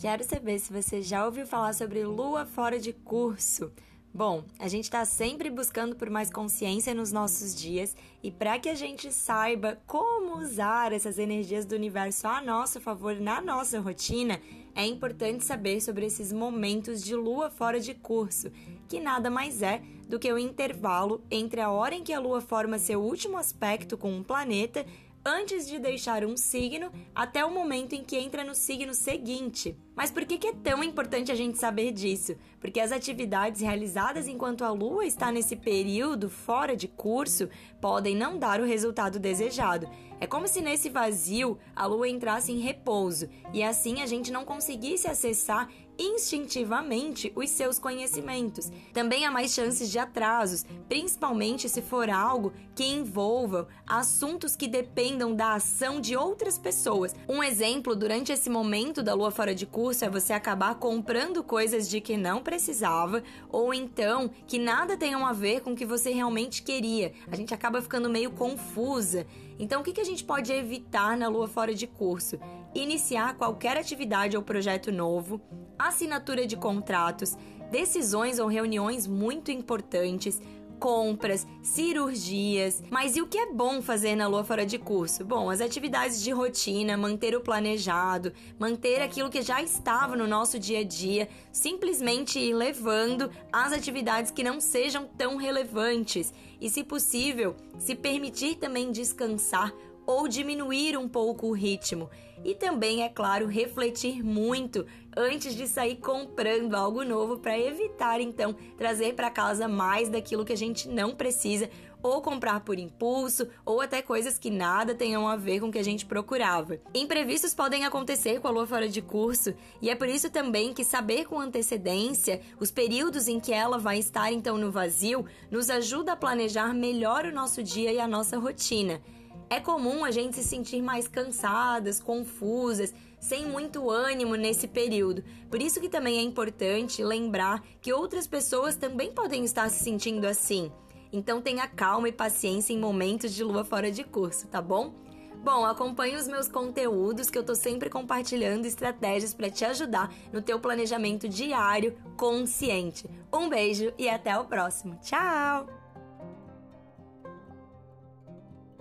Quero saber se você já ouviu falar sobre lua fora de curso. Bom, a gente está sempre buscando por mais consciência nos nossos dias e para que a gente saiba como usar essas energias do universo a nosso favor na nossa rotina, é importante saber sobre esses momentos de lua fora de curso, que nada mais é do que o intervalo entre a hora em que a lua forma seu último aspecto com um planeta antes de deixar um signo até o momento em que entra no signo seguinte. Mas por que, é tão importante a gente saber disso? Porque as atividades realizadas enquanto a Lua está nesse período fora de curso podem não dar o resultado desejado. É como se nesse vazio a Lua entrasse em repouso e assim a gente não conseguisse acessar instintivamente os seus conhecimentos. Também há mais chances de atrasos, principalmente se for algo que envolva assuntos que dependam da ação de outras pessoas. Um exemplo, durante esse momento da lua fora de curso, é você acabar comprando coisas de que não precisava ou então que nada tenham a ver com o que você realmente queria. A gente acaba ficando meio confusa. Então, o que a gente pode evitar na lua fora de curso? Iniciar qualquer atividade ou projeto novo, assinatura de contratos, decisões ou reuniões muito importantes, compras, cirurgias. Mas e o que é bom fazer na lua fora de curso? Bom, as atividades de rotina, manter o planejado, manter aquilo que já estava no nosso dia a dia, simplesmente ir levando as atividades que não sejam tão relevantes e, se possível, se permitir também descansar ou diminuir um pouco o ritmo. E também, é claro, refletir muito antes de sair comprando algo novo para evitar então trazer para casa mais daquilo que a gente não precisa ou comprar por impulso ou até coisas que nada tenham a ver com o que a gente procurava. Imprevistos podem acontecer com a lua fora de curso e é por isso também que saber com antecedência os períodos em que ela vai estar então no vazio nos ajuda a planejar melhor o nosso dia e a nossa rotina. É comum a gente se sentir mais cansadas, confusas, sem muito ânimo nesse período. Por isso que também é importante lembrar que outras pessoas também podem estar se sentindo assim. Então tenha calma e paciência em momentos de lua fora de curso, tá bom? Bom, acompanhe os meus conteúdos que eu tô sempre compartilhando estratégias para te ajudar no teu planejamento diário consciente. Um beijo e até o próximo. Tchau!